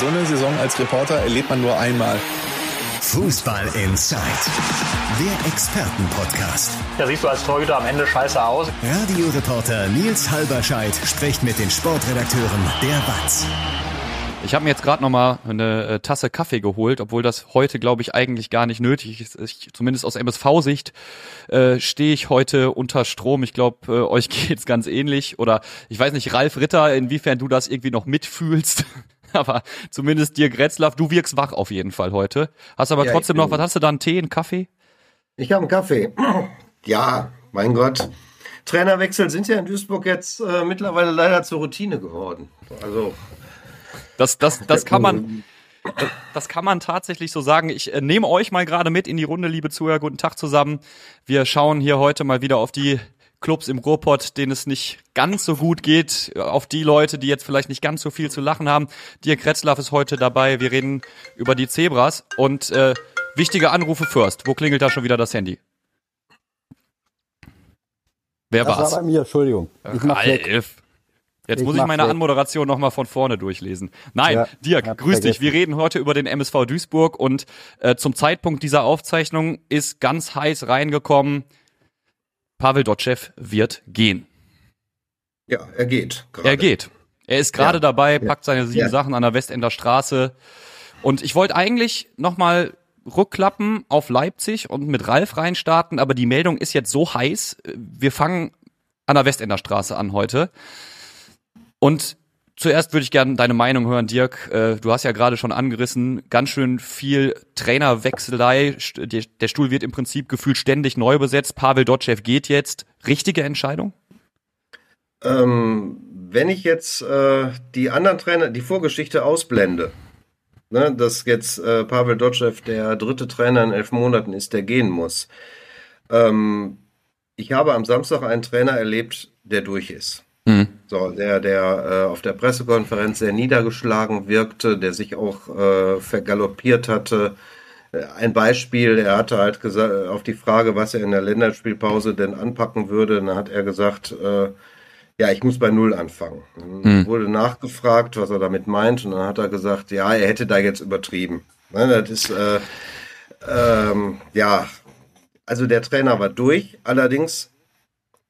So eine Saison als Reporter erlebt man nur einmal. Fußball Inside, der Expertenpodcast. Da siehst du als Torhüter am Ende scheiße aus. Radioreporter Nils Halberscheid spricht mit den Sportredakteuren der BATS. Ich habe mir jetzt gerade noch mal eine äh, Tasse Kaffee geholt, obwohl das heute, glaube ich, eigentlich gar nicht nötig ist. Ich, zumindest aus MSV-Sicht äh, stehe ich heute unter Strom. Ich glaube, äh, euch geht's ganz ähnlich. Oder ich weiß nicht, Ralf Ritter, inwiefern du das irgendwie noch mitfühlst. aber zumindest dir Gretzlaff, du wirkst wach auf jeden Fall heute. Hast aber ja, trotzdem noch, was hast du da, einen Tee, einen Kaffee? Ich habe einen Kaffee. Ja, mein Gott. Trainerwechsel sind ja in Duisburg jetzt äh, mittlerweile leider zur Routine geworden. Also das, das, das kann man, das kann man tatsächlich so sagen. Ich äh, nehme euch mal gerade mit in die Runde, liebe Zuhörer. Guten Tag zusammen. Wir schauen hier heute mal wieder auf die Clubs im Ruhrpott, denen es nicht ganz so gut geht, auf die Leute, die jetzt vielleicht nicht ganz so viel zu lachen haben. Dirk Retzlaff ist heute dabei. Wir reden über die Zebras und äh, wichtige Anrufe first. Wo klingelt da schon wieder das Handy? Wer das war's? war bei mir, Entschuldigung. Ich mach Ralf. Jetzt ich muss ich meine weg. Anmoderation nochmal von vorne durchlesen. Nein, ja, Dirk, grüß dich. Wir reden heute über den MSV Duisburg und äh, zum Zeitpunkt dieser Aufzeichnung ist ganz heiß reingekommen, Pavel Dotschew wird gehen. Ja, er geht. Grade. Er geht. Er ist gerade ja. dabei, packt seine sieben ja. Sachen an der Westender Straße. Und ich wollte eigentlich nochmal rückklappen auf Leipzig und mit Ralf reinstarten, aber die Meldung ist jetzt so heiß. Wir fangen an der Westender Straße an heute. Und Zuerst würde ich gerne deine Meinung hören, Dirk. Äh, du hast ja gerade schon angerissen, ganz schön viel Trainerwechselei. Der Stuhl wird im Prinzip gefühlt ständig neu besetzt. Pavel Dotschew geht jetzt. Richtige Entscheidung? Ähm, wenn ich jetzt äh, die anderen Trainer, die Vorgeschichte ausblende, ne, dass jetzt äh, Pavel Dotschew der dritte Trainer in elf Monaten ist, der gehen muss. Ähm, ich habe am Samstag einen Trainer erlebt, der durch ist. Mhm. So, der, der äh, auf der Pressekonferenz sehr niedergeschlagen wirkte, der sich auch äh, vergaloppiert hatte. Äh, ein Beispiel, er hatte halt gesagt, auf die Frage, was er in der Länderspielpause denn anpacken würde, dann hat er gesagt, äh, ja, ich muss bei Null anfangen. Dann mhm. wurde nachgefragt, was er damit meint, und dann hat er gesagt, ja, er hätte da jetzt übertrieben. Ne, das ist, äh, ähm, ja, also der Trainer war durch, allerdings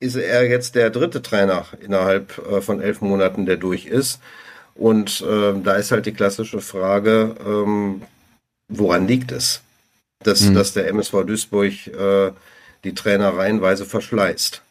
ist er jetzt der dritte Trainer innerhalb äh, von elf Monaten, der durch ist. Und äh, da ist halt die klassische Frage, ähm, woran liegt es, dass, mhm. dass der MSV Duisburg äh, die Trainer reihenweise verschleißt?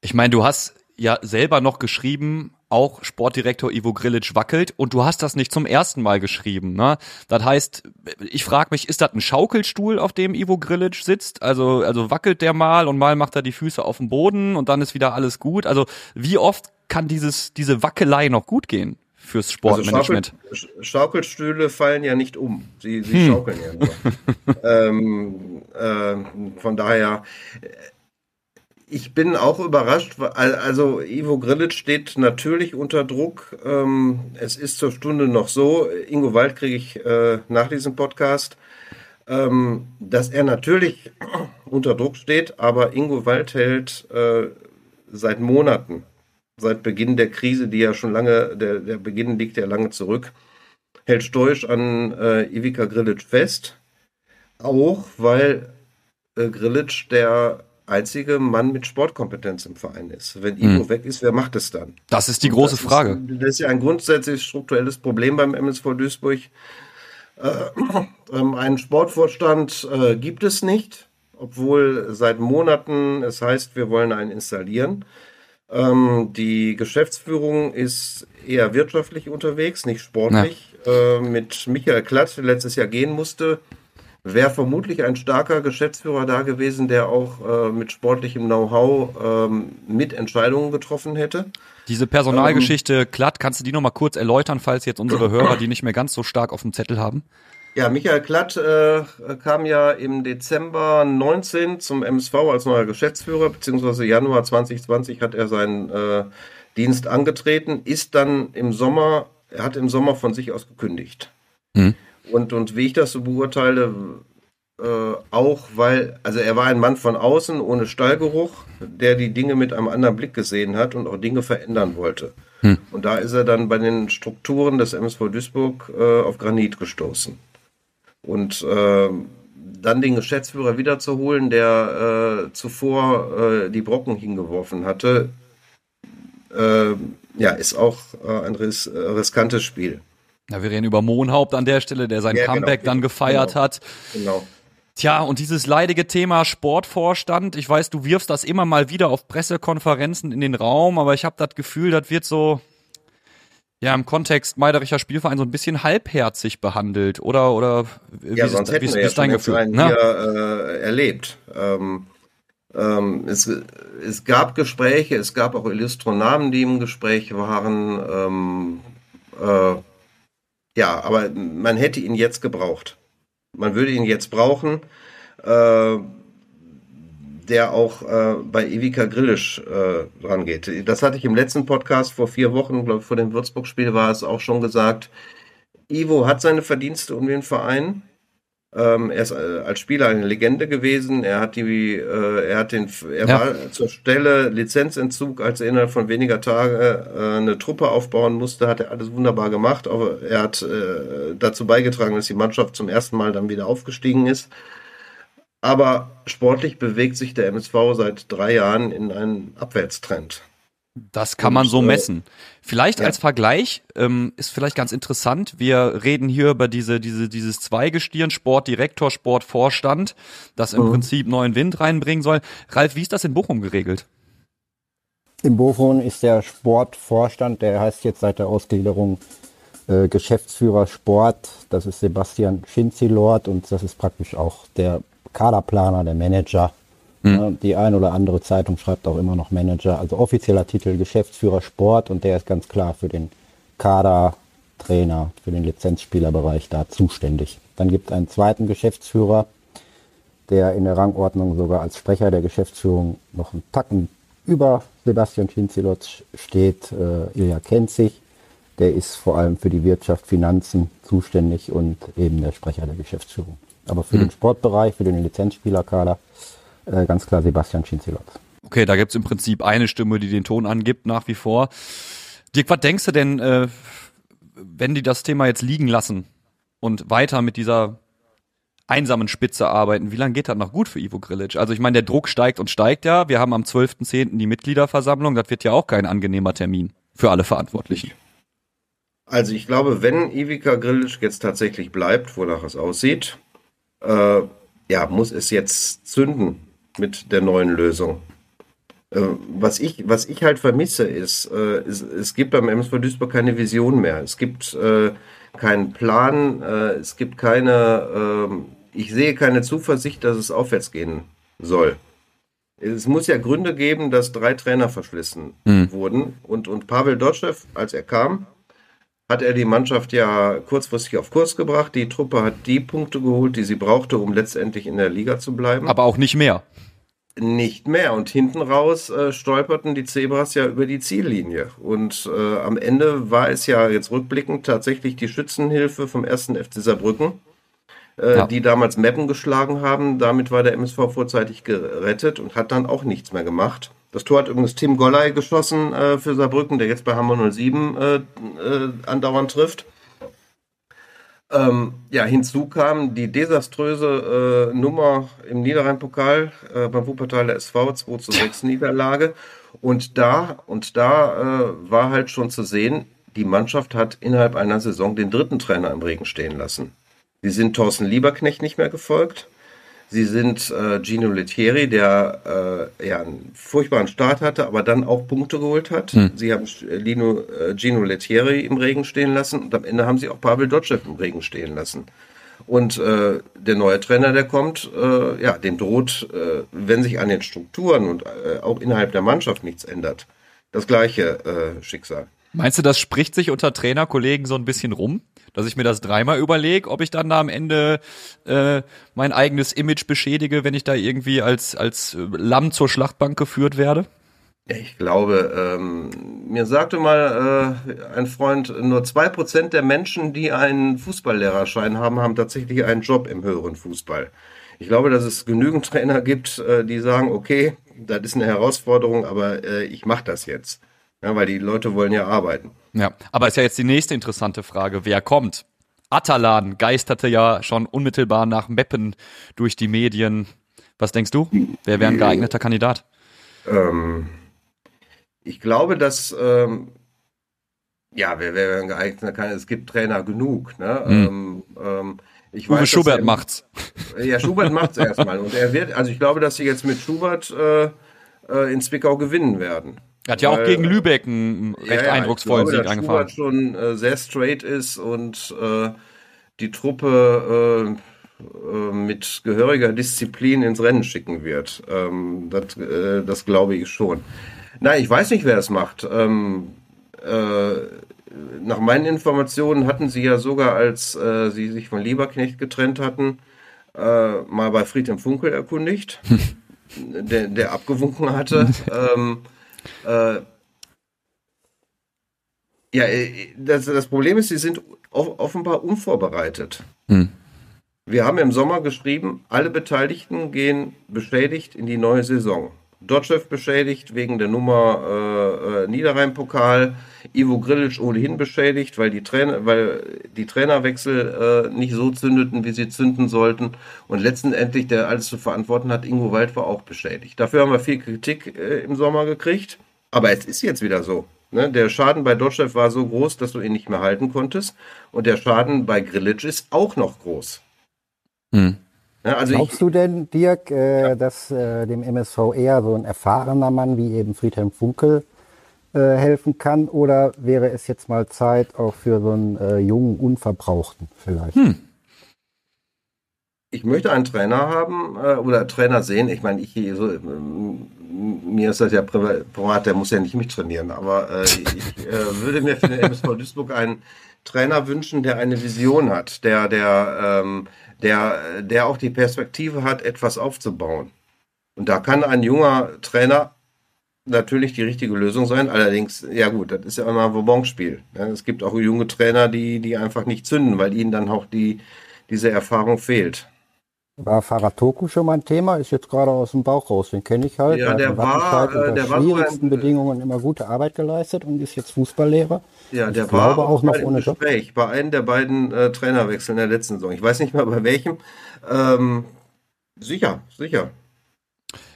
Ich meine, du hast ja selber noch geschrieben, auch Sportdirektor Ivo Grilic wackelt und du hast das nicht zum ersten Mal geschrieben. Ne? Das heißt, ich frage mich, ist das ein Schaukelstuhl, auf dem Ivo Grilic sitzt? Also, also wackelt der mal und mal macht er die Füße auf dem Boden und dann ist wieder alles gut. Also wie oft kann dieses, diese Wackelei noch gut gehen? fürs Sportmanagement. Also Schaukel, Schaukelstühle fallen ja nicht um. Sie, sie hm. schaukeln ja nur. ähm, äh, von daher, ich bin auch überrascht. Also Ivo Grilic steht natürlich unter Druck. Ähm, es ist zur Stunde noch so, Ingo Wald kriege ich äh, nach diesem Podcast, ähm, dass er natürlich unter Druck steht, aber Ingo Wald hält äh, seit Monaten, seit Beginn der Krise, die ja schon lange, der, der Beginn liegt ja lange zurück, hält stoisch an äh, Ivica Grilic fest. Auch weil äh, Grilic der einzige Mann mit Sportkompetenz im Verein ist. Wenn Ivo hm. weg ist, wer macht es dann? Das ist die große das Frage. Ist, das ist ja ein grundsätzlich strukturelles Problem beim MSV Duisburg. Äh, äh, einen Sportvorstand äh, gibt es nicht, obwohl seit Monaten es heißt, wir wollen einen installieren. Ähm, die Geschäftsführung ist eher wirtschaftlich unterwegs, nicht sportlich. Äh, mit Michael Klatt, der letztes Jahr gehen musste, wäre vermutlich ein starker Geschäftsführer da gewesen, der auch äh, mit sportlichem Know-how ähm, mit Entscheidungen getroffen hätte. Diese Personalgeschichte, ähm, Klatt, kannst du die nochmal kurz erläutern, falls jetzt unsere Hörer die nicht mehr ganz so stark auf dem Zettel haben? Ja, Michael Klatt äh, kam ja im Dezember 19 zum MSV als neuer Geschäftsführer, beziehungsweise Januar 2020 hat er seinen äh, Dienst angetreten, ist dann im Sommer, er hat im Sommer von sich aus gekündigt. Hm. Und, und wie ich das so beurteile, äh, auch weil, also er war ein Mann von außen, ohne Stallgeruch, der die Dinge mit einem anderen Blick gesehen hat und auch Dinge verändern wollte. Hm. Und da ist er dann bei den Strukturen des MSV Duisburg äh, auf Granit gestoßen. Und äh, dann den Geschäftsführer wiederzuholen, der äh, zuvor äh, die Brocken hingeworfen hatte, äh, ja, ist auch äh, ein ris riskantes Spiel. Ja, wir reden über Mohnhaupt an der Stelle, der sein ja, genau. Comeback genau. dann gefeiert genau. hat. Genau. Tja, und dieses leidige Thema Sportvorstand, ich weiß, du wirfst das immer mal wieder auf Pressekonferenzen in den Raum, aber ich habe das Gefühl, das wird so ja im Kontext Meiderischer Spielverein so ein bisschen halbherzig behandelt, oder oder wie ja, sonst hätten wie, wir ja dein Gefühl? Ne? hier, äh, erlebt. Ähm, ähm, es, es gab Gespräche, es gab auch Illustronamen, die im Gespräch waren. Ähm, äh, ja, aber man hätte ihn jetzt gebraucht. Man würde ihn jetzt brauchen, äh, der auch äh, bei Ivica Grillisch äh, rangeht. Das hatte ich im letzten Podcast vor vier Wochen, glaube ich, vor dem Würzburg-Spiel war es auch schon gesagt. Ivo hat seine Verdienste um den Verein. Ähm, er ist äh, als Spieler eine Legende gewesen. Er hat die, äh, er hat den, er ja. war zur Stelle Lizenzentzug, als er innerhalb von weniger Tage äh, eine Truppe aufbauen musste, hat er alles wunderbar gemacht. Aber er hat äh, dazu beigetragen, dass die Mannschaft zum ersten Mal dann wieder aufgestiegen ist. Aber sportlich bewegt sich der MSV seit drei Jahren in einen Abwärtstrend. Das kann man so äh, messen. Vielleicht ja. als Vergleich ähm, ist vielleicht ganz interessant. Wir reden hier über diese, diese, dieses Zweigestirn, Sportdirektor, Sportvorstand, das im mhm. Prinzip neuen Wind reinbringen soll. Ralf, wie ist das in Bochum geregelt? In Bochum ist der Sportvorstand, der heißt jetzt seit der Ausgliederung äh, Geschäftsführer Sport. Das ist Sebastian Schinzilort und das ist praktisch auch der Kaderplaner, der Manager Mhm. Die ein oder andere Zeitung schreibt auch immer noch Manager. Also offizieller Titel Geschäftsführer Sport und der ist ganz klar für den Kader, Trainer, für den Lizenzspielerbereich da zuständig. Dann gibt es einen zweiten Geschäftsführer, der in der Rangordnung sogar als Sprecher der Geschäftsführung noch einen Tacken über Sebastian Schinzilotz steht. Äh, Ilja kennt sich. Der ist vor allem für die Wirtschaft, Finanzen zuständig und eben der Sprecher der Geschäftsführung. Aber für mhm. den Sportbereich, für den Lizenzspielerkader äh, ganz klar Sebastian Schinzilot. Okay, da gibt's im Prinzip eine Stimme, die den Ton angibt nach wie vor. Dirk, was denkst du denn, äh, wenn die das Thema jetzt liegen lassen und weiter mit dieser einsamen Spitze arbeiten, wie lange geht das noch gut für Ivo Grilic? Also ich meine, der Druck steigt und steigt ja. Wir haben am 12.10. die Mitgliederversammlung. Das wird ja auch kein angenehmer Termin für alle Verantwortlichen. Also ich glaube, wenn Ivica Grilic jetzt tatsächlich bleibt, wonach es aussieht, äh, ja, muss es jetzt zünden mit der neuen Lösung. Äh, was ich, was ich halt vermisse, ist, äh, es, es gibt beim MSV Duisburg keine Vision mehr. Es gibt äh, keinen Plan, äh, es gibt keine, ähm, ich sehe keine Zuversicht, dass es aufwärts gehen soll. Es muss ja Gründe geben, dass drei Trainer verschlissen mhm. wurden. Und, und Pavel Dotschew, als er kam, hat er die Mannschaft ja kurzfristig auf Kurs gebracht. Die Truppe hat die Punkte geholt, die sie brauchte, um letztendlich in der Liga zu bleiben. Aber auch nicht mehr. Nicht mehr. Und hinten raus äh, stolperten die Zebras ja über die Ziellinie. Und äh, am Ende war es ja jetzt rückblickend tatsächlich die Schützenhilfe vom ersten FC Saarbrücken, äh, ja. die damals Meppen geschlagen haben. Damit war der MSV vorzeitig gerettet und hat dann auch nichts mehr gemacht. Das Tor hat übrigens Tim Golley geschossen äh, für Saarbrücken, der jetzt bei Hamburg 07 äh, äh, andauernd trifft. Ähm, ja, hinzu kam die desaströse äh, Nummer im Niederrhein-Pokal äh, beim Wuppertaler SV 2 zu 6 Niederlage. Und da, und da äh, war halt schon zu sehen, die Mannschaft hat innerhalb einer Saison den dritten Trainer im Regen stehen lassen. Sie sind Thorsten Lieberknecht nicht mehr gefolgt. Sie sind äh, Gino Lettieri, der äh, ja einen furchtbaren Start hatte, aber dann auch Punkte geholt hat. Hm. Sie haben Lino, äh, Gino Lettieri im Regen stehen lassen und am Ende haben sie auch Pavel Dotschew im Regen stehen lassen. Und äh, der neue Trainer, der kommt, äh, ja, dem droht, äh, wenn sich an den Strukturen und äh, auch innerhalb der Mannschaft nichts ändert, das gleiche äh, Schicksal. Meinst du, das spricht sich unter Trainerkollegen so ein bisschen rum? Dass ich mir das dreimal überlege, ob ich dann da am Ende äh, mein eigenes Image beschädige, wenn ich da irgendwie als, als Lamm zur Schlachtbank geführt werde? Ich glaube, ähm, mir sagte mal äh, ein Freund, nur zwei Prozent der Menschen, die einen Fußballlehrerschein haben, haben tatsächlich einen Job im höheren Fußball. Ich glaube, dass es genügend Trainer gibt, äh, die sagen, okay, das ist eine Herausforderung, aber äh, ich mache das jetzt. Ja, weil die Leute wollen ja arbeiten. Ja, aber ist ja jetzt die nächste interessante Frage. Wer kommt? Atalan geisterte ja schon unmittelbar nach Meppen durch die Medien. Was denkst du? Wer wäre ein geeigneter Kandidat? Ähm, ich glaube, dass ähm, ja, wer wäre ein geeigneter Kandidat? Es gibt Trainer genug. Ne? Hm. Ähm, ich Uwe weiß, Schubert er- macht's. Ja, Schubert macht's erstmal. Und er wird, also ich glaube, dass sie jetzt mit Schubert äh, äh, in Zwickau gewinnen werden. Er hat ja auch gegen Lübeck einen recht Ja, ja, eindrucksvollen Sieg glaube, eingefahren. Schubert schon äh, sehr straight ist und äh, die Truppe äh, äh, mit gehöriger Disziplin ins Rennen schicken wird. Ähm, das, äh, das glaube ich schon. Nein, ich weiß nicht, wer es macht. Ähm, äh, nach meinen Informationen hatten sie ja sogar, als äh, sie sich von Lieberknecht getrennt hatten, äh, mal bei Friedhelm Funkel erkundigt, der, der abgewunken hatte. ähm, äh, ja, äh, das, das Problem ist, sie sind off- offenbar unvorbereitet. Hm. Wir haben im Sommer geschrieben, alle Beteiligten gehen beschädigt in die neue Saison. Dotschew beschädigt wegen der Nummer äh, äh, Niederrhein-Pokal, Ivo Grilic ohnehin beschädigt, weil die, Trainer, weil die Trainerwechsel äh, nicht so zündeten, wie sie zünden sollten. Und letztendlich, der alles zu verantworten hat, Ingo Wald war auch beschädigt. Dafür haben wir viel Kritik äh, im Sommer gekriegt. Aber es ist jetzt wieder so. Ne? Der Schaden bei Dotschew war so groß, dass du ihn nicht mehr halten konntest. Und der Schaden bei Grilic ist auch noch groß. Hm. Ja, also ich, Glaubst du denn, Dirk, äh, dass äh, dem MSV eher so ein erfahrener Mann wie eben Friedhelm Funkel helfen kann? Oder wäre es jetzt mal Zeit auch für so einen äh, jungen Unverbrauchten vielleicht? ich möchte einen Trainer haben äh, oder Trainer sehen. Ich meine, ich so, ähm, mir ist das ja priva- privat, der muss ja nicht mich trainieren, aber äh, ich äh, würde mir für den MSV Duisburg einen Trainer wünschen, der eine Vision hat, der, der, ähm, der, der auch die Perspektive hat, etwas aufzubauen. Und da kann ein junger Trainer natürlich die richtige Lösung sein. Allerdings, ja gut, das ist ja immer ein Wobonspiel. Ja, es gibt auch junge Trainer, die, die einfach nicht zünden, weil ihnen dann auch die, diese Erfahrung fehlt. War Faratoku schon mal ein Thema? Ist jetzt gerade aus dem Bauch raus. Den kenne ich halt. Ja, der in war, äh, unter der war schwierigsten so ein- Bedingungen immer gute Arbeit geleistet und ist jetzt Fußballlehrer. Ja, Ich der glaube war auch noch mal im ohne Job. Gespräch bei einem der beiden äh, Trainerwechsel in der letzten Saison. Ich weiß nicht mal bei welchem. Ähm, sicher, sicher.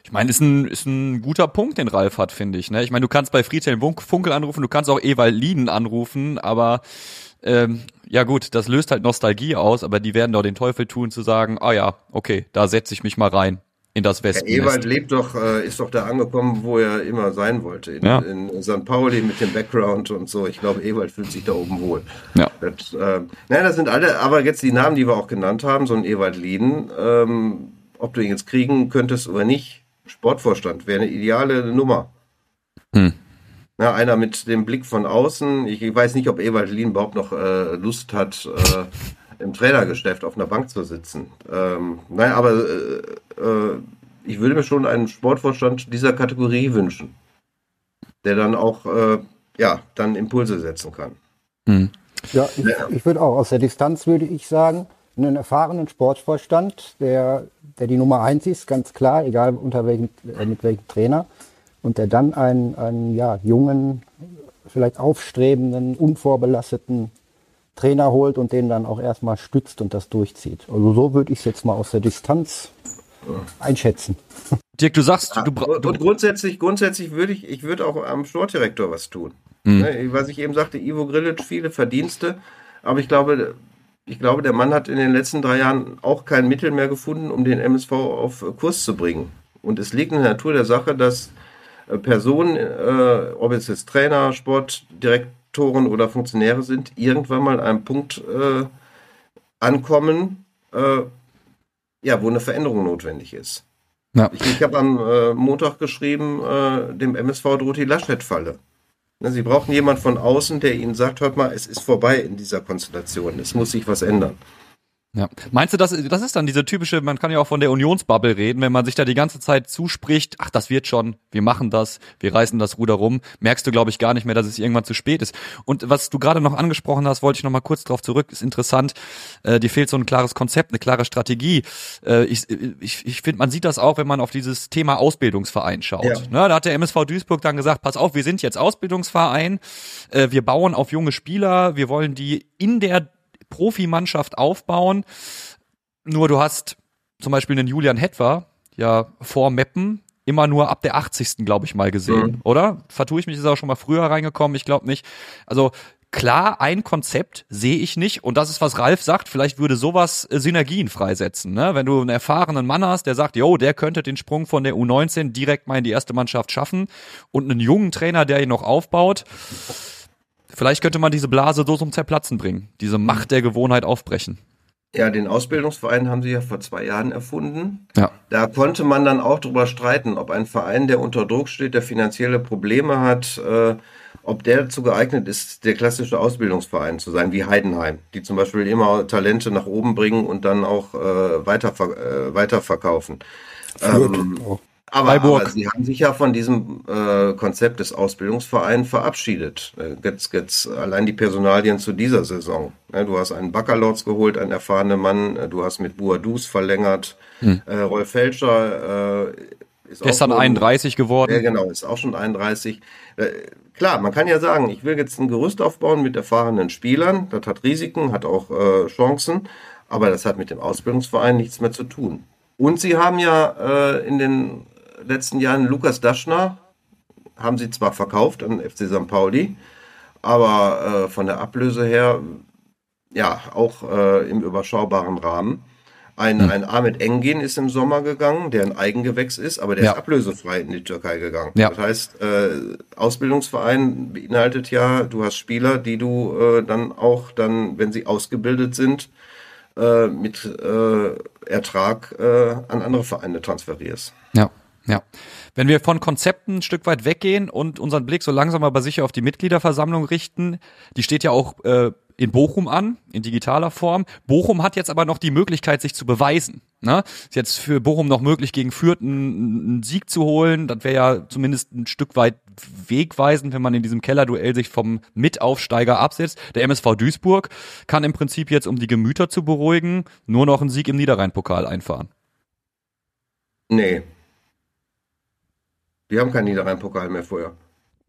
Ich meine, ist ein, ist ein guter Punkt, den Ralf hat, finde ich. Ne? Ich meine, du kannst bei Friedhelm Funkel anrufen, du kannst auch Ewald Lieden anrufen, aber ähm, ja gut, das löst halt Nostalgie aus, aber die werden doch den Teufel tun zu sagen, ah ja, okay, da setze ich mich mal rein in das Herr Wespennest. Ewald lebt doch, äh, ist doch da angekommen, wo er immer sein wollte. In, Ja. in St. Pauli mit dem Background und so. Ich glaube, Ewald fühlt sich da oben wohl. Ja. Das, äh, naja, das sind alle, aber jetzt die Namen, die wir auch genannt haben, so ein Ewald Lieden, ähm, ob du ihn jetzt kriegen könntest oder nicht, Sportvorstand wäre eine ideale Nummer. Hm. Ja, einer mit dem Blick von außen. Ich, ich weiß nicht, ob Ewald Lien überhaupt noch äh, Lust hat, äh, im Trainergeschäft auf einer Bank zu sitzen. Ähm, nein, aber äh, äh, ich würde mir schon einen Sportvorstand dieser Kategorie wünschen, der dann auch äh, ja dann Impulse setzen kann. Hm. Ja, ich, ich würde auch aus der Distanz würde ich sagen, einen erfahrenen Sportvorstand, der, der die Nummer eins ist, ganz klar, egal unter welchem, äh, mit welchem Trainer, und der dann einen, einen ja, jungen, vielleicht aufstrebenden, unvorbelasteten Trainer holt und den dann auch erstmal stützt und das durchzieht. Also so würde ich es jetzt mal aus der Distanz einschätzen. Dirk, du sagst, du, du und grundsätzlich, grundsätzlich würde ich, ich würde auch am Sportdirektor was tun. Mhm. Ne, was ich eben sagte, Ivo Grilic, viele Verdienste, aber ich glaube, ich glaube, der Mann hat in den letzten drei Jahren auch kein Mittel mehr gefunden, um den MSV auf Kurs zu bringen. Und es liegt in der Natur der Sache, dass äh, Personen, äh, ob es jetzt Trainer, Sportdirektoren oder Funktionäre sind, irgendwann mal an einem Punkt äh, ankommen, äh, ja, wo eine Veränderung notwendig ist. Ja. Ich, ich habe am äh, Montag geschrieben, äh, dem MSV droht die Laschet-Falle. Sie brauchen jemand von außen, der Ihnen sagt, hört mal, es ist vorbei in dieser Konstellation, es muss sich was ändern. Ja. Meinst du, das, das ist dann diese typische, man kann ja auch von der Unionsbubble reden, wenn man sich da die ganze Zeit zuspricht, ach, das wird schon, wir machen das, wir reißen das Ruder rum, merkst du, glaube ich, gar nicht mehr, dass es irgendwann zu spät ist. Und was du gerade noch angesprochen hast, wollte ich noch mal kurz drauf zurück, ist interessant, äh, dir fehlt so ein klares Konzept, eine klare Strategie. Äh, ich ich, ich finde, man sieht das auch, wenn man auf dieses Thema Ausbildungsverein schaut. Ja. Ne, da hat der MSV Duisburg dann gesagt, pass auf, wir sind jetzt Ausbildungsverein, äh, wir bauen auf junge Spieler, wir wollen die in der Profimannschaft aufbauen. Nur du hast zum Beispiel einen Julian Hetwer ja vor Meppen immer nur ab der 80. glaube ich mal gesehen, mhm. oder? Vertue ich mich, ist auch schon mal früher reingekommen, ich glaube nicht. Also klar, ein Konzept sehe ich nicht und das ist, was Ralf sagt, vielleicht würde sowas äh, Synergien freisetzen. Ne? Wenn du einen erfahrenen Mann hast, der sagt, jo, der könnte den Sprung von der U19 direkt mal in die erste Mannschaft schaffen und einen jungen Trainer, der ihn noch aufbaut, Vielleicht könnte man diese Blase so zum Zerplatzen bringen, diese Macht der Gewohnheit aufbrechen. Ja, den Ausbildungsverein haben sie ja vor zwei Jahren erfunden. Ja. Da konnte man dann auch drüber streiten, ob ein Verein, der unter Druck steht, der finanzielle Probleme hat, äh, ob der dazu geeignet ist, der klassische Ausbildungsverein zu sein, wie Heidenheim, die zum Beispiel immer Talente nach oben bringen und dann auch äh, weiter, äh, weiterverkaufen. Ähm, aber, aber, Sie haben sich ja von diesem äh, Konzept des Ausbildungsvereins verabschiedet. Äh, jetzt, jetzt allein die Personalien zu dieser Saison. Ja, du hast einen Baccalords geholt, einen erfahrenen Mann. Äh, du hast mit Buadus verlängert. Hm. Äh, Rolf Felscher äh, ist Gestern auch 31 geworden. Ja, genau, ist auch schon 31. Äh, klar, man kann ja sagen, ich will jetzt ein Gerüst aufbauen mit erfahrenen Spielern. Das hat Risiken, hat auch Chancen. Aber das hat mit dem Ausbildungsverein nichts mehr zu tun. Und sie haben ja äh, in den letzten Jahren Lukas Daschner haben sie zwar verkauft an FC St. Pauli, aber äh, von der Ablöse her ja auch äh, im überschaubaren Rahmen. Ein, hm. ein Ahmed Engin ist im Sommer gegangen, der ein Eigengewächs ist, aber der ja. ist ablösefrei in die Türkei gegangen. Ja. Das heißt, äh, Ausbildungsverein beinhaltet ja, du hast Spieler, die du äh, dann auch dann, wenn sie ausgebildet sind, äh, mit äh, Ertrag äh, an andere Vereine transferierst. Ja. Ja. Wenn wir von Konzepten ein Stück weit weggehen und unseren Blick so langsam aber sicher auf die Mitgliederversammlung richten, die steht ja auch äh, in Bochum an, in digitaler Form. Bochum hat jetzt aber noch die Möglichkeit, sich zu beweisen. Ne? Ist jetzt für Bochum noch möglich, gegen Fürth einen, einen Sieg zu holen. Das wäre ja zumindest ein Stück weit wegweisend, wenn man in diesem Kellerduell sich vom Mitaufsteiger absetzt. Der MSV Duisburg kann im Prinzip jetzt, um die Gemüter zu beruhigen, nur noch einen Sieg im Niederrhein-Pokal einfahren. Nee, die haben keinen Niederrhein-Pokal mehr vorher.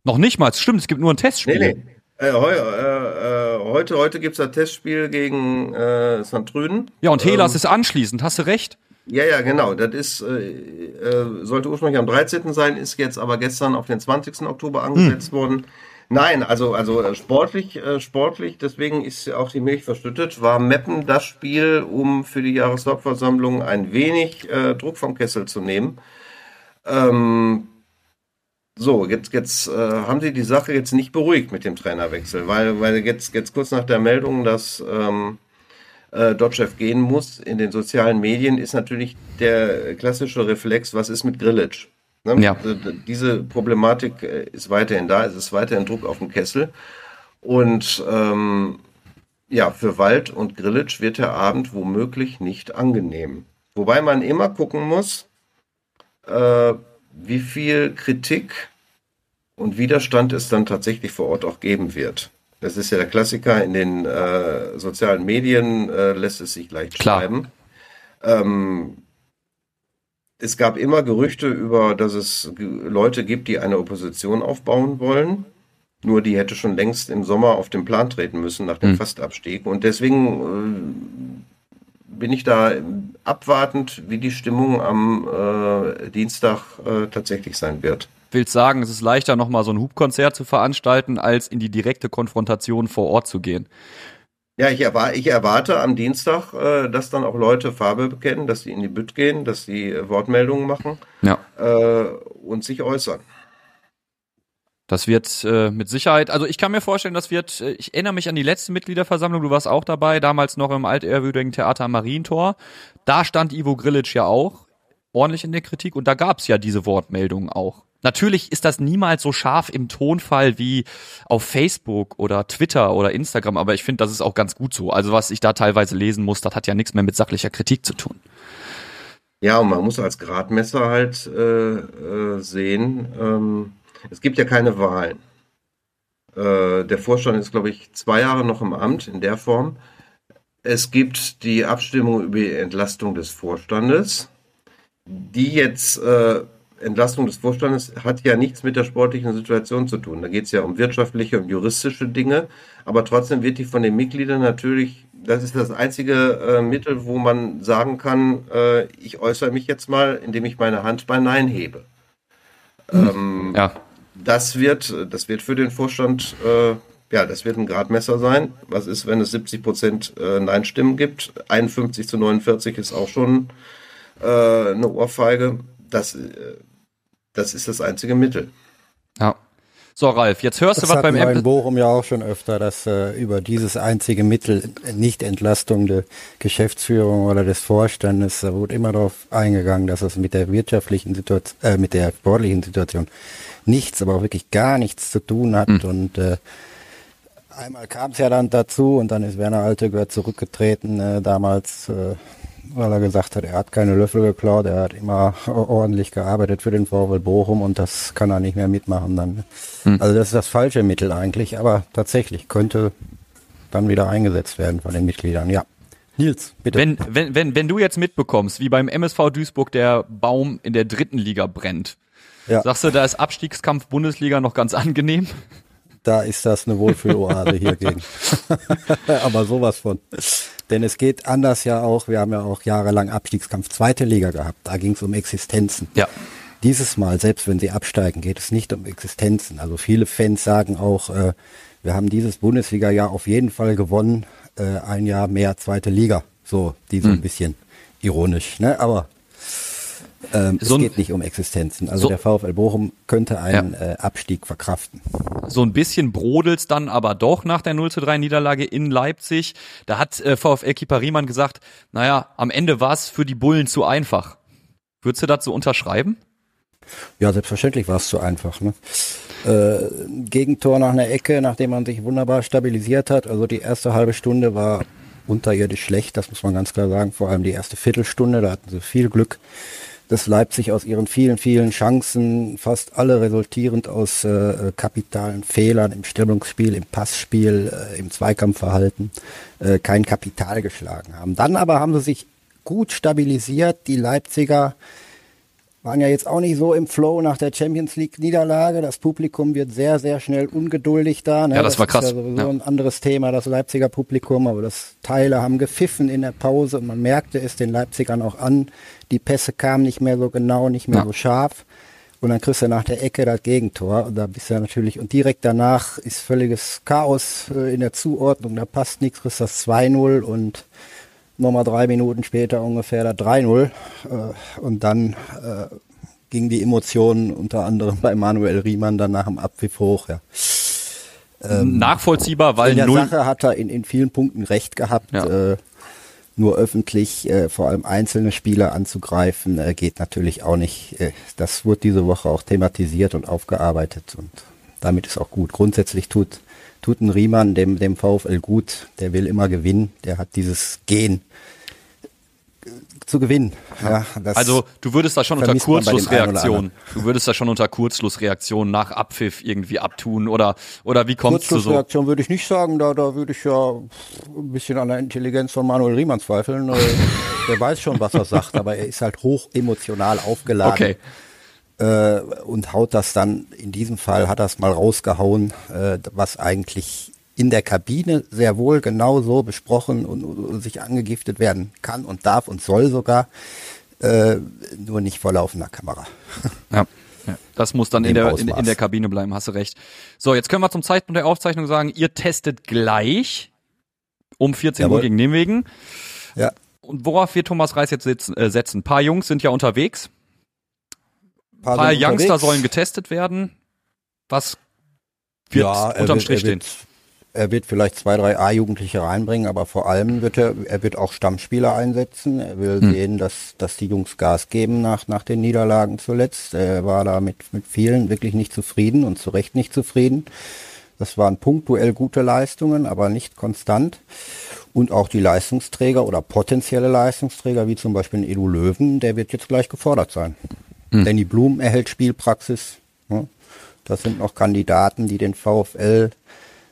Noch nicht mal, stimmt, es gibt nur ein Testspiel. Nee, nee. Äh, heu, äh, äh, heute heute gibt es ein Testspiel gegen äh, St. Trüden. Ja, und Helas ähm, ist anschließend, hast du recht? Ja, ja, genau. Das ist, äh, äh, sollte ursprünglich am 13. sein, ist jetzt aber gestern auf den 20. Oktober angesetzt hm. worden. Nein, also, also sportlich, äh, sportlich, deswegen ist auch die Milch verschüttet, war Meppen das Spiel, um für die Jahreshauptversammlung ein wenig Druck vom Kessel zu nehmen. Ähm, so, jetzt, jetzt äh, haben sie die Sache jetzt nicht beruhigt mit dem Trainerwechsel, weil, weil jetzt, jetzt kurz nach der Meldung, dass ähm, äh, Dotchev gehen muss, in den sozialen Medien ist natürlich der klassische Reflex, was ist mit Grillitsch? Ne? Ja. Diese Problematik äh, ist weiterhin da, es ist weiterhin Druck auf dem Kessel. Und ähm, ja, für Wald und Grillitsch wird der Abend womöglich nicht angenehm. Wobei man immer gucken muss, äh, wie viel Kritik und Widerstand es dann tatsächlich vor Ort auch geben wird. Das ist ja der Klassiker in den äh, sozialen Medien, äh, lässt es sich leicht Klar. schreiben. Ähm, es gab immer Gerüchte über, dass es Leute gibt, die eine Opposition aufbauen wollen. Nur die hätte schon längst im Sommer auf den Plan treten müssen nach dem hm. Fastabstieg. Und deswegen äh, bin ich da abwartend, wie die Stimmung am äh, Dienstag äh, tatsächlich sein wird. Willst sagen, es ist leichter, nochmal so ein Hubkonzert zu veranstalten, als in die direkte Konfrontation vor Ort zu gehen. Ja, ich, erwarte, ich erwarte am Dienstag, äh, dass dann auch Leute Farbe bekennen, dass sie in die Bütt gehen, dass sie äh, Wortmeldungen machen ja. äh, und sich äußern. Das wird äh, mit Sicherheit, also ich kann mir vorstellen, das wird, äh, ich erinnere mich an die letzte Mitgliederversammlung, du warst auch dabei, damals noch im altehrwürdigen Theater am Marientor. Da stand Ivo Grilic ja auch ordentlich in der Kritik und da gab's ja diese Wortmeldungen auch. Natürlich ist das niemals so scharf im Tonfall wie auf Facebook oder Twitter oder Instagram, aber ich finde, das ist auch ganz gut so. Also was ich da teilweise lesen muss, das hat ja nichts mehr mit sachlicher Kritik zu tun. Ja, und man muss als Gradmesser halt äh, äh, sehen, ähm, es gibt ja keine Wahlen. Äh, der Vorstand ist, glaube ich, zwei Jahre noch im Amt in der Form. Es gibt die Abstimmung über die Entlastung des Vorstandes, die jetzt äh, Entlastung des Vorstandes hat ja nichts mit der sportlichen Situation zu tun. Da geht es ja um wirtschaftliche und juristische Dinge, aber trotzdem wird die von den Mitgliedern natürlich, das ist das einzige äh, Mittel, wo man sagen kann, äh, ich äußere mich jetzt mal, indem ich meine Hand bei Nein hebe. Ähm, ja. Das wird, das wird für den Vorstand, äh, ja, das wird ein Gradmesser sein. Was ist, wenn es 70 Prozent äh, Nein-Stimmen gibt? 51 zu 49 ist auch schon äh, eine Ohrfeige. Das, äh, das ist das einzige Mittel. Ja. So, Ralf, jetzt hörst das du was beim MP in Bochum ja auch schon öfter, dass äh, über dieses einzige Mittel, nicht Entlastung der Geschäftsführung oder des Vorstandes, da wurde immer darauf eingegangen, dass es mit der wirtschaftlichen Situation, äh, mit der sportlichen Situation nichts, aber auch wirklich gar nichts zu tun hat. Mhm. Und äh, einmal kam es ja dann dazu und dann ist Werner Altegör zurückgetreten, äh, damals äh, weil er gesagt hat, er hat keine Löffel geklaut, er hat immer ordentlich gearbeitet für den VfL Bochum und das kann er nicht mehr mitmachen dann. Hm. Also das ist das falsche Mittel eigentlich, aber tatsächlich könnte dann wieder eingesetzt werden von den Mitgliedern, ja. Nils, bitte. Wenn, wenn, wenn, wenn du jetzt mitbekommst, wie beim MSV Duisburg der Baum in der dritten Liga brennt, ja. sagst du, da ist Abstiegskampf Bundesliga noch ganz angenehm? Da ist das eine Wohlfühloase hier gegen. aber sowas von. Denn es geht anders ja auch, wir haben ja auch jahrelang Abstiegskampf zweite Liga gehabt, da ging es um Existenzen. Ja. Dieses Mal, selbst wenn sie absteigen, geht es nicht um Existenzen. Also viele Fans sagen auch, äh, wir haben dieses Bundesliga-Jahr auf jeden Fall gewonnen, äh, ein Jahr mehr zweite Liga. So, die so hm. ein bisschen ironisch, ne? Aber ähm, so es geht nicht um Existenzen. Also so der VfL Bochum könnte einen ja. äh, Abstieg verkraften. So ein bisschen brodelt's dann aber doch nach der 0 zu 3 Niederlage in Leipzig. Da hat äh, VfL-Keeper Riemann gesagt, naja, am Ende war es für die Bullen zu einfach. Würdest du dazu unterschreiben? Ja, selbstverständlich war es zu einfach. Ne? Äh, Gegentor nach einer Ecke, nachdem man sich wunderbar stabilisiert hat. Also die erste halbe Stunde war unterirdisch schlecht, das muss man ganz klar sagen. Vor allem die erste Viertelstunde, da hatten sie viel Glück dass Leipzig aus ihren vielen, vielen Chancen, fast alle resultierend aus äh, kapitalen Fehlern im Stellungsspiel, im Passspiel, äh, im Zweikampfverhalten, äh, kein Kapital geschlagen haben. Dann aber haben sie sich gut stabilisiert. Die Leipziger waren ja jetzt auch nicht so im Flow nach der Champions League Niederlage. Das Publikum wird sehr, sehr schnell ungeduldig da. Ne? Ja, das, das war krass. Ist ja sowieso ja. ein anderes Thema, das Leipziger Publikum. Aber das Teile haben gepfiffen in der Pause und man merkte es den Leipzigern auch an. Die Pässe kamen nicht mehr so genau, nicht mehr ja. so scharf. Und dann kriegst du nach der Ecke das Gegentor. Und da bist du natürlich, und direkt danach ist völliges Chaos äh, in der Zuordnung. Da passt nichts, kriegst das 2-0 und nochmal drei Minuten später ungefähr da 3-0. Äh, und dann äh, ging die Emotionen unter anderem bei Manuel Riemann dann nach dem Abpfiff hoch. Ja. Ähm, Nachvollziehbar, weil in der Sache hat er in, in vielen Punkten recht gehabt. Ja. Äh, nur öffentlich äh, vor allem einzelne Spieler anzugreifen, äh, geht natürlich auch nicht. Äh, das wurde diese Woche auch thematisiert und aufgearbeitet und damit ist auch gut. Grundsätzlich tut tut ein Riemann dem, dem VfL gut, der will immer gewinnen, der hat dieses Gen zu gewinnen. Ja, also du würdest da schon unter Kurzschlussreaktion, du würdest da schon unter Kurzschlussreaktion nach Abpfiff irgendwie abtun oder oder wie kommst du so? Kurzschlussreaktion würde ich nicht sagen, da da würde ich ja ein bisschen an der Intelligenz von Manuel Riemann zweifeln. Äh, der weiß schon, was er sagt, aber er ist halt hoch emotional aufgeladen. Okay äh, und haut das dann, in diesem Fall hat er es mal rausgehauen, äh, was eigentlich in der Kabine sehr wohl genau so besprochen und, und sich angegiftet werden kann und darf und soll sogar, äh, nur nicht vor laufender Kamera. Ja. Ja, das muss dann in der, in, in, der Kabine bleiben, hast du recht. So, jetzt können wir zum Zeitpunkt der Aufzeichnung sagen, ihr testet gleich um 14 Jawohl. Uhr gegen Nimwegen. Ja. Und worauf wird Thomas Reis jetzt setzen? Äh, setzen? Ein paar Jungs sind ja unterwegs paar, paar Youngster sollen getestet werden. Was wird ja, unterm Strich stehen? Er wird vielleicht zwei, drei A-Jugendliche reinbringen, aber vor allem wird er, er wird auch Stammspieler einsetzen. Er will hm. sehen, dass, dass die Jungs Gas geben nach, nach den Niederlagen zuletzt. Er war da mit, mit vielen wirklich nicht zufrieden und zu Recht nicht zufrieden. Das waren punktuell gute Leistungen, aber nicht konstant. Und auch die Leistungsträger oder potenzielle Leistungsträger, wie zum Beispiel Edu Löwen, der wird jetzt gleich gefordert sein. Hm. Danny Blum erhält Spielpraxis. Das sind noch Kandidaten, die den VfL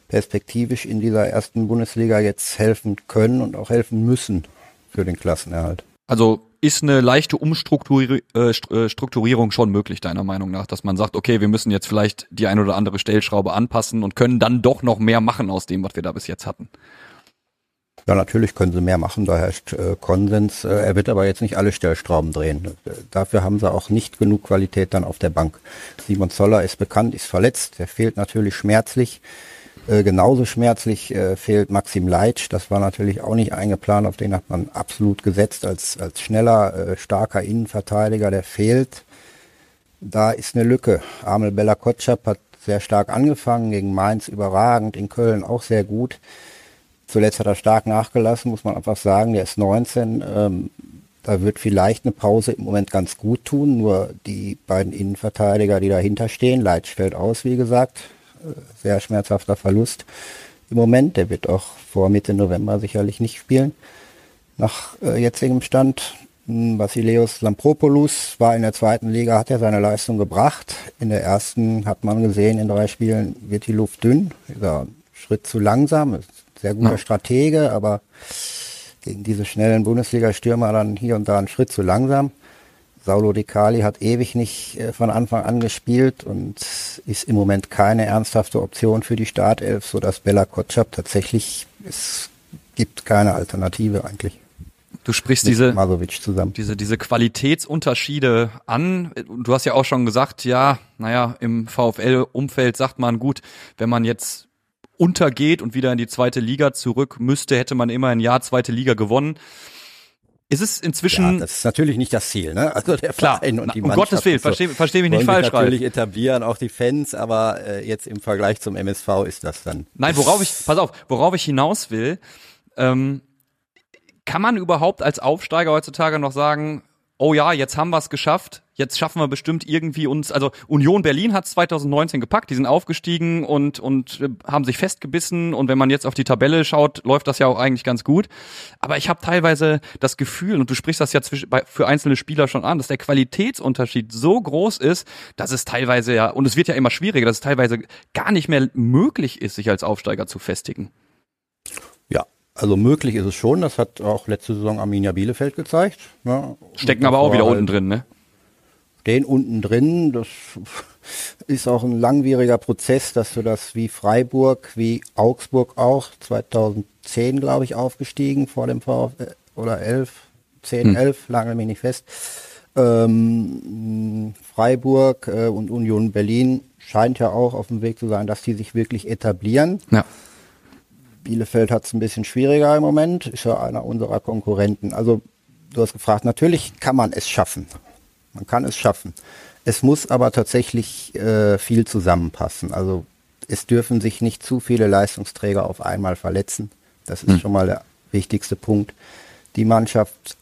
perspektivisch in dieser ersten Bundesliga jetzt helfen können und auch helfen müssen für den Klassenerhalt. Also ist eine leichte Umstrukturierung äh, schon möglich, deiner Meinung nach, dass man sagt, okay, wir müssen jetzt vielleicht die ein oder andere Stellschraube anpassen und können dann doch noch mehr machen aus dem, was wir da bis jetzt hatten? Ja, natürlich können sie mehr machen, da herrscht äh, Konsens. Äh, er wird aber jetzt nicht alle Stellschrauben drehen. Dafür haben sie auch nicht genug Qualität dann auf der Bank. Simon Zoller ist bekannt, ist verletzt, der fehlt natürlich schmerzlich. Äh, genauso schmerzlich äh, fehlt Maxim Leitsch. Das war natürlich auch nicht eingeplant. Auf den hat man absolut gesetzt als, als schneller, äh, starker Innenverteidiger. Der fehlt. Da ist eine Lücke. Amel Bella Kotschap hat sehr stark angefangen, gegen Mainz überragend, in Köln auch sehr gut. Zuletzt hat er stark nachgelassen, muss man einfach sagen. Der ist 19. Ähm, da wird vielleicht eine Pause im Moment ganz gut tun. Nur die beiden Innenverteidiger, die dahinter stehen, Leitsch fällt aus, wie gesagt sehr schmerzhafter Verlust im Moment. Der wird auch vor Mitte November sicherlich nicht spielen. Nach äh, jetzigem Stand. Hm, Vasileus Lampropoulos war in der zweiten Liga, hat er seine Leistung gebracht. In der ersten hat man gesehen, in drei Spielen wird die Luft dünn. Ist Schritt zu langsam. Sehr guter ja. Stratege, aber gegen diese schnellen Bundesliga-Stürmer dann hier und da ein Schritt zu langsam. Saulo Di Cali hat ewig nicht äh, von Anfang an gespielt und ist im Moment keine ernsthafte Option für die Startelf, sodass Bella Kotschap tatsächlich, es gibt keine Alternative eigentlich. Du sprichst diese, diese, diese Qualitätsunterschiede an. Du hast ja auch schon gesagt, ja, naja, im VfL-Umfeld sagt man gut, wenn man jetzt untergeht und wieder in die zweite Liga zurück müsste, hätte man immer ein Jahr zweite Liga gewonnen. Ist es inzwischen. Ja, das ist natürlich nicht das Ziel, ne? Also der Verein Klar, und die um Mannschaft. Um Gottes Willen, verstehe versteh mich nicht falsch, natürlich Ralf. etablieren, auch die Fans, aber äh, jetzt im Vergleich zum MSV ist das dann. Nein, worauf ich, pass auf, worauf ich hinaus will, ähm, kann man überhaupt als Aufsteiger heutzutage noch sagen, oh ja, jetzt haben wir es geschafft, jetzt schaffen wir bestimmt irgendwie uns, also Union Berlin hat 2019 gepackt, die sind aufgestiegen und, und äh, haben sich festgebissen und wenn man jetzt auf die Tabelle schaut, läuft das ja auch eigentlich ganz gut. Aber ich habe teilweise das Gefühl, und du sprichst das ja für einzelne Spieler schon an, dass der Qualitätsunterschied so groß ist, dass es teilweise ja, und es wird ja immer schwieriger, dass es teilweise gar nicht mehr möglich ist, sich als Aufsteiger zu festigen. Ja, also möglich ist es schon, das hat auch letzte Saison Arminia Bielefeld gezeigt. Ja. Stecken aber auch wieder halt unten drin, ne? Stehen unten drin, das ist auch ein langwieriger Prozess, dass du das wie Freiburg, wie Augsburg auch, 2010 glaube ich aufgestiegen vor dem VfL, oder 11, 10, hm. 11, lange mich nicht fest. Ähm, Freiburg äh, und Union Berlin scheint ja auch auf dem Weg zu sein, dass die sich wirklich etablieren. Ja. Bielefeld hat es ein bisschen schwieriger im Moment, ist ja einer unserer Konkurrenten. Also du hast gefragt, natürlich kann man es schaffen. Man kann es schaffen. Es muss aber tatsächlich äh, viel zusammenpassen. Also es dürfen sich nicht zu viele Leistungsträger auf einmal verletzen. Das ist hm. schon mal der wichtigste Punkt. Die Mannschaft,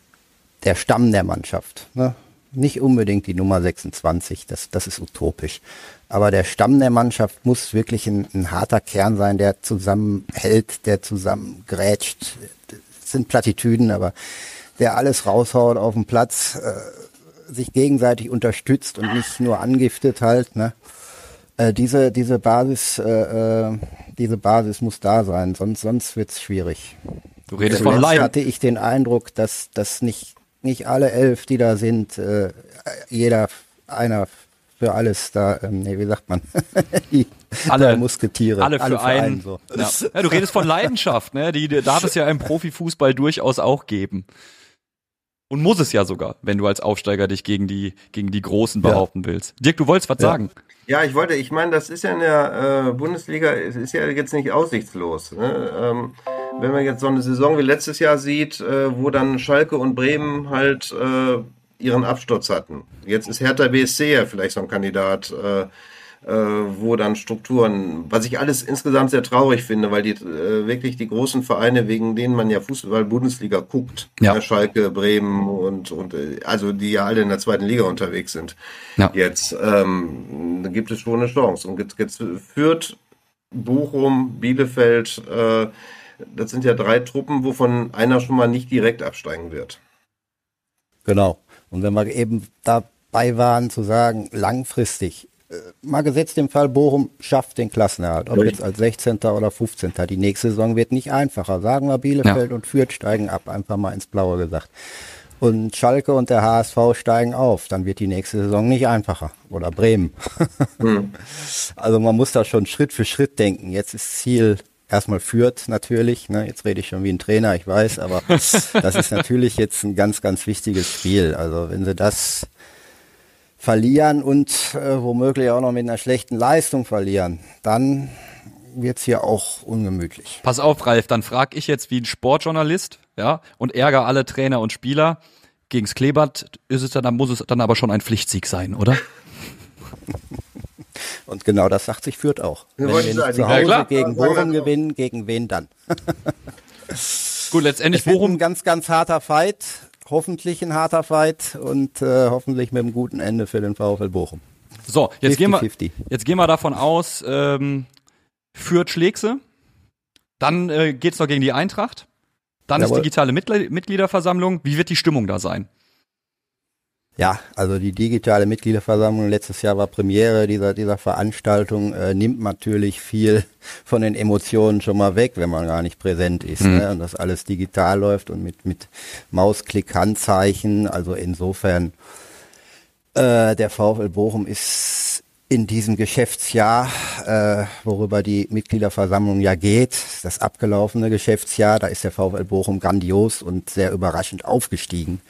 der Stamm der Mannschaft, ne? Nicht unbedingt die Nummer 26, das, das ist utopisch. Aber der Stamm der Mannschaft muss wirklich ein, ein harter Kern sein, der zusammenhält, der zusammengrätscht. Das sind Plattitüden, aber der alles raushaut auf dem Platz, äh, sich gegenseitig unterstützt und nicht nur angiftet halt. Ne? Äh, diese, diese Basis, äh, äh diese Basis muss da sein, sonst, sonst wird's schwierig. Du redest von Leiden. hatte ich den Eindruck, dass, dass nicht, nicht alle elf, die da sind, äh, jeder einer für alles da, ähm, nee, wie sagt man? die alle Musketiere. Alle für, alle für einen. einen so. ja. ja. du redest von Leidenschaft, ne? Die, die darf es ja im Profifußball durchaus auch geben. Und muss es ja sogar, wenn du als Aufsteiger dich gegen die, gegen die Großen behaupten ja. willst. Dirk, du wolltest was ja. sagen. Ja, ich wollte, ich meine, das ist ja in der äh, Bundesliga, es ist ja jetzt nicht aussichtslos. Ne? Ähm, wenn man jetzt so eine Saison wie letztes Jahr sieht, äh, wo dann Schalke und Bremen halt äh, ihren Absturz hatten. Jetzt ist Hertha BSC ja vielleicht so ein Kandidat, äh, wo dann Strukturen, was ich alles insgesamt sehr traurig finde, weil die wirklich die großen Vereine, wegen denen man ja Fußball-Bundesliga guckt, Ja. Schalke, Bremen und, und also die ja alle in der zweiten Liga unterwegs sind. Ja. Jetzt ähm, gibt es schon eine Chance. Und jetzt, jetzt führt Bochum, Bielefeld, äh, das sind ja drei Truppen, wovon einer schon mal nicht direkt absteigen wird. Genau. Und wenn wir eben dabei waren zu sagen, langfristig, äh, mal gesetzt im Fall Bochum schafft den Klassenerhalt, ob jetzt als 16. oder 15. Die nächste Saison wird nicht einfacher. Sagen wir Bielefeld und Fürth steigen ab, einfach mal ins Blaue gesagt. Und Schalke und der HSV steigen auf, dann wird die nächste Saison nicht einfacher. Oder Bremen. Also man muss da schon Schritt für Schritt denken. Jetzt ist Ziel erstmal Fürth natürlich. Ne? Jetzt rede ich schon wie ein Trainer, ich weiß, aber das ist natürlich jetzt ein ganz, ganz wichtiges Spiel. Also wenn sie das verlieren und äh, womöglich auch noch mit einer schlechten Leistung verlieren, dann wird's hier auch ungemütlich. Pass auf, Ralf, dann frag ich jetzt wie ein Sportjournalist, ja, und ärgere alle Trainer und Spieler. Gegens Klebert ist es dann, dann muss es dann aber schon ein Pflichtsieg sein, oder? Und genau das sagt sich Fürth auch. Ja, Wenn wir ich nicht sagen. zu Ja, Hause klar. gegen Bochum gewinnen, gegen wen dann? Gut, letztendlich Es wird ein Bochum, ganz, ganz harter Fight. Hoffentlich ein harter Fight und äh, hoffentlich mit einem guten Ende für den VfL Bochum. so, jetzt gehen wir, 50-50. jetzt gehen wir davon aus, ähm, Fürth schlägt sie. Dann äh, geht's noch gegen die Eintracht. Dann Jawohl. ist digitale Mitgl Mitgliederversammlung. Wie wird die Stimmung da sein? Ja, also die digitale Mitgliederversammlung letztes Jahr war Premiere dieser, dieser Veranstaltung, äh, nimmt natürlich viel von den Emotionen schon mal weg, wenn man gar nicht präsent ist. Ne? Und das alles digital läuft und mit, mit Mausklick, Handzeichen. Also insofern, äh, der VfL Bochum ist in diesem Geschäftsjahr, äh, worüber die Mitgliederversammlung ja geht, das abgelaufene Geschäftsjahr, da ist der VfL Bochum grandios und sehr überraschend aufgestiegen.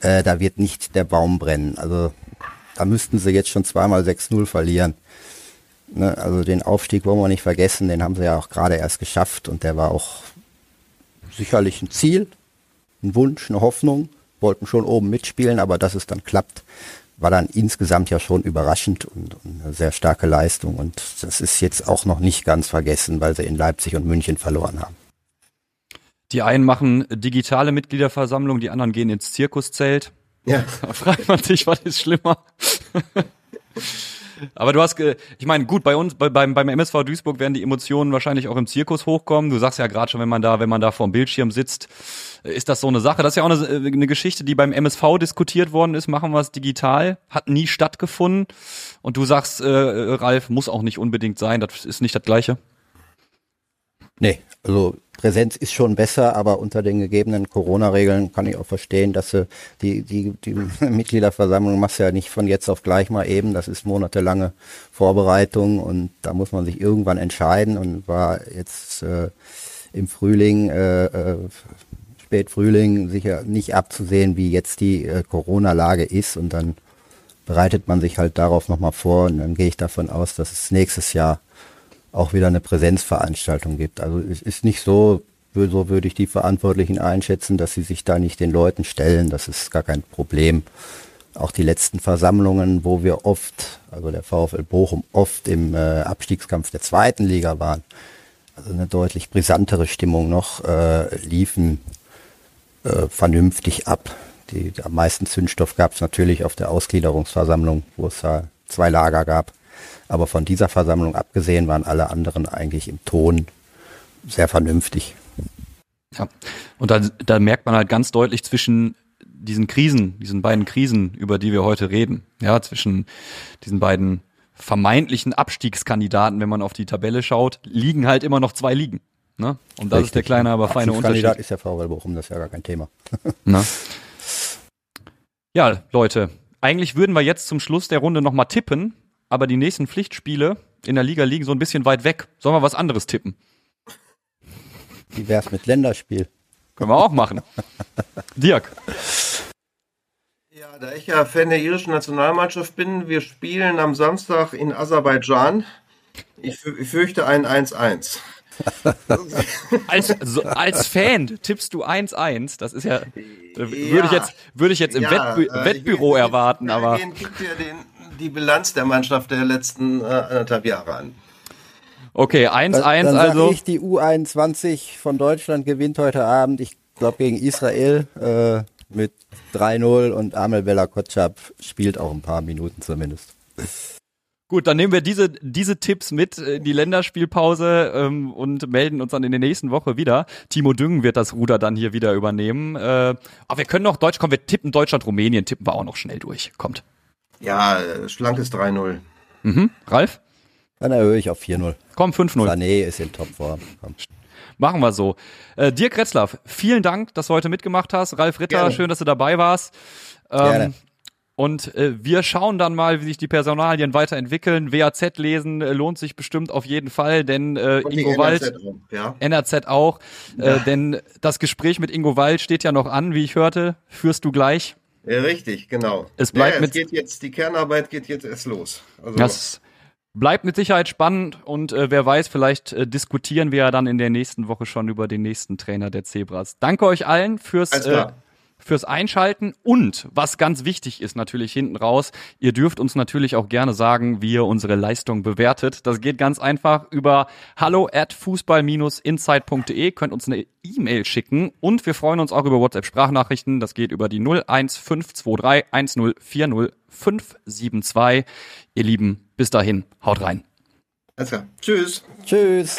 Äh, da wird nicht der Baum brennen. Also da müssten sie jetzt schon zweimal 6-0 verlieren. Ne, also den Aufstieg wollen wir nicht vergessen, den haben sie ja auch gerade erst geschafft und der war auch sicherlich ein Ziel, ein Wunsch, eine Hoffnung, wollten schon oben mitspielen, aber dass es dann klappt, war dann insgesamt ja schon überraschend und, und eine sehr starke Leistung und das ist jetzt auch noch nicht ganz vergessen, weil sie in Leipzig und München verloren haben. Die einen machen digitale Mitgliederversammlung, die anderen gehen ins Zirkuszelt. Ja. Da fragt man sich, was ist schlimmer? Aber du hast, ich meine, gut, bei uns, bei, beim, beim MSV Duisburg werden die Emotionen wahrscheinlich auch im Zirkus hochkommen. Du sagst ja gerade schon, wenn man da, wenn man da vorm Bildschirm sitzt, ist das so eine Sache. Das ist ja auch eine, äh, eine Geschichte, die beim MSV diskutiert worden ist. Machen wir es digital, hat nie stattgefunden. Und du sagst, äh, Ralf, muss auch nicht unbedingt sein. Das ist nicht das Gleiche. Nee, also Präsenz ist schon besser, aber unter den gegebenen Corona-Regeln kann ich auch verstehen, dass sie die, die, die Mitgliederversammlung machst du ja nicht von jetzt auf gleich mal eben. Das ist monatelange Vorbereitung und da muss man sich irgendwann entscheiden und war jetzt äh, im Frühling, äh, äh, Spätfrühling sicher nicht abzusehen, wie jetzt die äh, Corona-Lage ist und dann bereitet man sich halt darauf nochmal vor und dann gehe ich davon aus, dass es nächstes Jahr auch wieder eine Präsenzveranstaltung gibt. Also es ist nicht so, so würde ich die Verantwortlichen einschätzen, dass sie sich da nicht den Leuten stellen. Das ist gar kein Problem. Auch die letzten Versammlungen, wo wir oft, also der VfL Bochum, oft im äh, Abstiegskampf der zweiten Liga waren, also eine deutlich brisantere Stimmung noch, äh, liefen äh, vernünftig ab. Die, am meisten Zündstoff gab es natürlich auf der Ausgliederungsversammlung, wo es da zwei Lager gab. Aber von dieser Versammlung abgesehen waren alle anderen eigentlich im Ton sehr vernünftig. Ja. Und da, da merkt man halt ganz deutlich zwischen diesen Krisen, diesen beiden Krisen, über die wir heute reden, ja, zwischen diesen beiden vermeintlichen Abstiegskandidaten, wenn man auf die Tabelle schaut, liegen halt immer noch zwei Ligen. Ne? Und das ist der Richtig. kleine, aber feine Unterschied. ist der VfL Bochum, das ist ja gar kein Thema. Ja, Leute, eigentlich würden wir jetzt zum Schluss der Runde nochmal tippen, aber die nächsten Pflichtspiele in der Liga liegen so ein bisschen weit weg. Sollen wir was anderes tippen? Wie wär's mit Länderspiel? Können wir auch machen. Dirk. Ja, da ich ja Fan der irischen Nationalmannschaft bin, wir spielen am Samstag in Aserbaidschan. Ich, fü- ich fürchte ein 1-1. Als, so, als Fan tippst du 1-1. Das ist ja, äh, würde ich Ja. jetzt, würde ich jetzt im Ja, Wettbü äh, Wettbüro ich erwarten, aber Belgien gibt ja den die Bilanz der Mannschaft der letzten äh, anderthalb Jahre an. Okay, 1-1 Dann, dann also. ich, die U21 von Deutschland gewinnt heute Abend, ich glaube gegen Israel, äh, mit 3-0 und Amel Bella Kotschap spielt auch ein paar Minuten zumindest. Gut, dann nehmen wir diese, diese Tipps mit in die Länderspielpause ähm, und melden uns dann in der nächsten Woche wieder. Timo Düngen wird das Ruder dann hier wieder übernehmen. Äh, aber wir können noch Deutsch, komm, wir tippen Deutschland, Rumänien, tippen wir auch noch schnell durch. Kommt. Ja, schlankes 3-0. Mhm. Ralf? Dann erhöhe ich auf 4-0. Komm, 5-0. Sané ist in Topform. Komm. Machen wir so. Äh, Dirk Retzlaff, vielen Dank, dass du heute mitgemacht hast. Ralf Ritter, Gerne. schön, dass du dabei warst. Ähm, Gerne. Und äh, wir schauen dann mal, wie sich die Personalien weiterentwickeln. WAZ lesen äh, lohnt sich bestimmt auf jeden Fall, denn äh, Ingo Wald, NRZ auch, ja. NRZ auch, äh, denn das Gespräch mit Ingo Wald steht ja noch an, wie ich hörte. Führst du gleich? Ja, richtig, genau. Es bleibt ja, mit- es geht jetzt, die Kernarbeit geht jetzt erst los. Also, Das bleibt mit Sicherheit spannend und äh, wer weiß, vielleicht äh, diskutieren wir ja dann in der nächsten Woche schon über den nächsten Trainer der Zebras. Danke euch allen fürs äh. Fürs Einschalten und was ganz wichtig ist natürlich hinten raus, ihr dürft uns natürlich auch gerne sagen, wie ihr unsere Leistung bewertet. Das geht ganz einfach über hallo at fußball-insight.de, könnt uns eine E-Mail schicken und wir freuen uns auch über WhatsApp Sprachnachrichten. Das geht über die 01523 1040 572. Ihr Lieben, bis dahin, haut rein. alles klar. Tschüss. Tschüss.